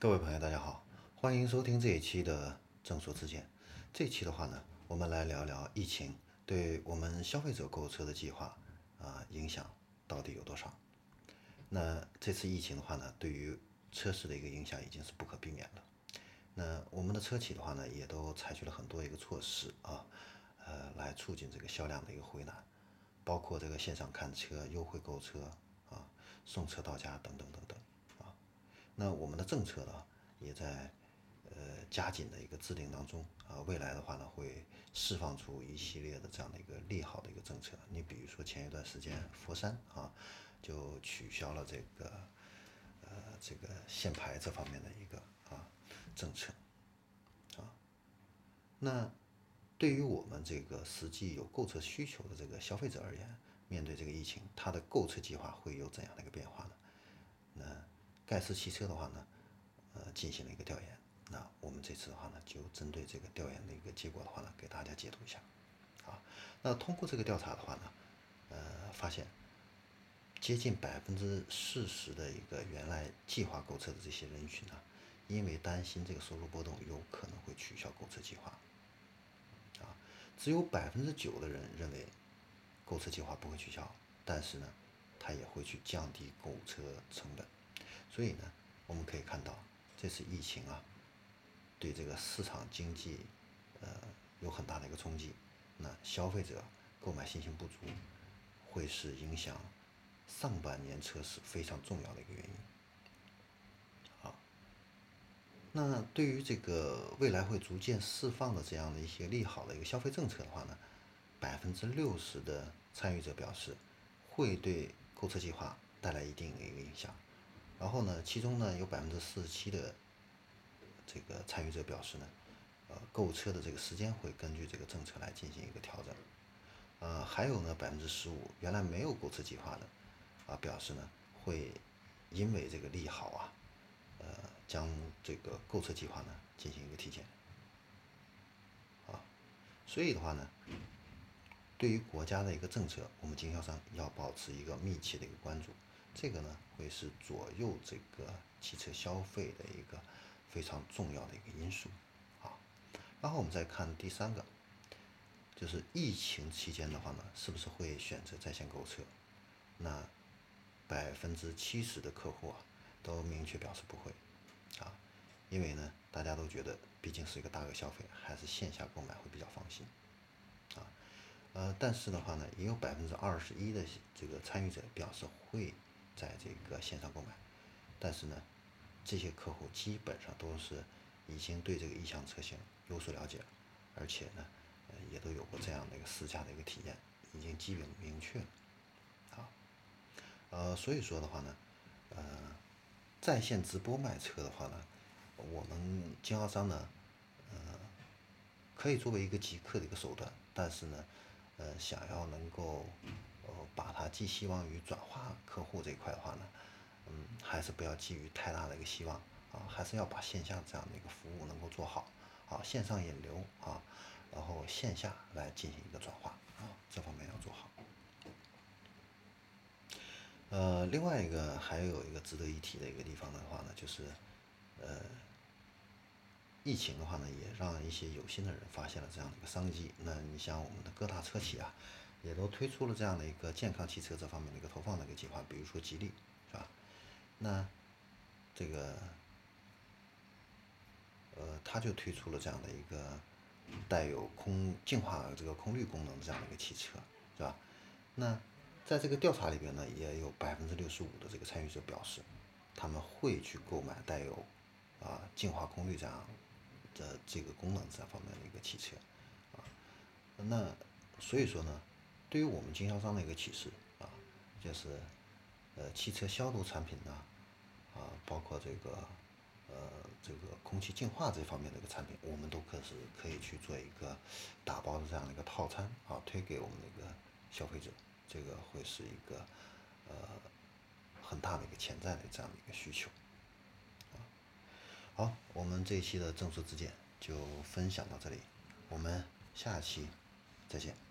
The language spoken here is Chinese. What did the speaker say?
各位朋友，大家好，欢迎收听这一期的正说之见。这期的话呢，我们来聊聊疫情对我们消费者购车的计划啊影响到底有多少。那这次疫情的话呢，对于车市的一个影响已经是不可避免了。那我们的车企的话呢，也都采取了很多一个措施啊，呃，来促进这个销量的一个回暖，包括这个线上看车、优惠购车啊、送车到家等等等等。那我们的政策呢，也在呃加紧的一个制定当中啊，未来的话呢，会释放出一系列的这样的一个利好的一个政策。你比如说前一段时间佛山啊，就取消了这个呃这个限牌这方面的一个啊政策啊。那对于我们这个实际有购车需求的这个消费者而言，面对这个疫情，他的购车计划会有怎样的一个变化呢？那盖世汽车的话呢，呃，进行了一个调研。那我们这次的话呢，就针对这个调研的一个结果的话呢，给大家解读一下。啊，那通过这个调查的话呢，呃，发现接近百分之四十的一个原来计划购车的这些人群呢，因为担心这个收入波动，有可能会取消购车计划。啊，只有百分之九的人认为购车计划不会取消，但是呢，他也会去降低购车成本。所以呢，我们可以看到，这次疫情啊，对这个市场经济，呃，有很大的一个冲击。那消费者购买信心不足，会是影响上半年车市非常重要的一个原因。好，那对于这个未来会逐渐释放的这样的一些利好的一个消费政策的话呢，百分之六十的参与者表示，会对购车计划带来一定的一个影响。然后呢，其中呢有百分之四十七的这个参与者表示呢，呃，购车的这个时间会根据这个政策来进行一个调整。呃，还有呢百分之十五原来没有购车计划的，啊，表示呢会因为这个利好啊，呃，将这个购车计划呢进行一个提前。啊，所以的话呢，对于国家的一个政策，我们经销商要保持一个密切的一个关注。这个呢，会是左右这个汽车消费的一个非常重要的一个因素啊。然后我们再看第三个，就是疫情期间的话呢，是不是会选择在线购车？那百分之七十的客户啊，都明确表示不会啊，因为呢，大家都觉得毕竟是一个大额消费，还是线下购买会比较放心啊。呃，但是的话呢，也有百分之二十一的这个参与者表示会。在这个线上购买，但是呢，这些客户基本上都是已经对这个意向车型有所了解了，而且呢，呃，也都有过这样的一个试驾的一个体验，已经基本明确了，啊，呃，所以说的话呢，呃，在线直播卖车的话呢，我们经销商呢，呃，可以作为一个极客的一个手段，但是呢，呃，想要能够。把它寄希望于转化客户这一块的话呢，嗯，还是不要寄予太大的一个希望啊，还是要把线下这样的一个服务能够做好，啊，线上引流啊，然后线下来进行一个转化啊，这方面要做好。呃，另外一个还有一个值得一提的一个地方的话呢，就是呃，疫情的话呢，也让一些有心的人发现了这样的一个商机。那你像我们的各大车企啊。也都推出了这样的一个健康汽车这方面的一个投放的一个计划，比如说吉利，是吧？那这个呃，它就推出了这样的一个带有空净化这个空滤功能的这样的一个汽车，是吧？那在这个调查里边呢，也有百分之六十五的这个参与者表示，他们会去购买带有啊净化空滤这样的这个功能这方面的一个汽车啊。那所以说呢。对于我们经销商的一个启示啊，就是，呃，汽车消毒产品呢，啊，包括这个，呃，这个空气净化这方面的一个产品，我们都可是可以去做一个打包的这样的一个套餐啊，推给我们的一个消费者，这个会是一个，呃，很大的一个潜在的这样的一个需求，啊，好，我们这一期的正说之见就分享到这里，我们下期再见。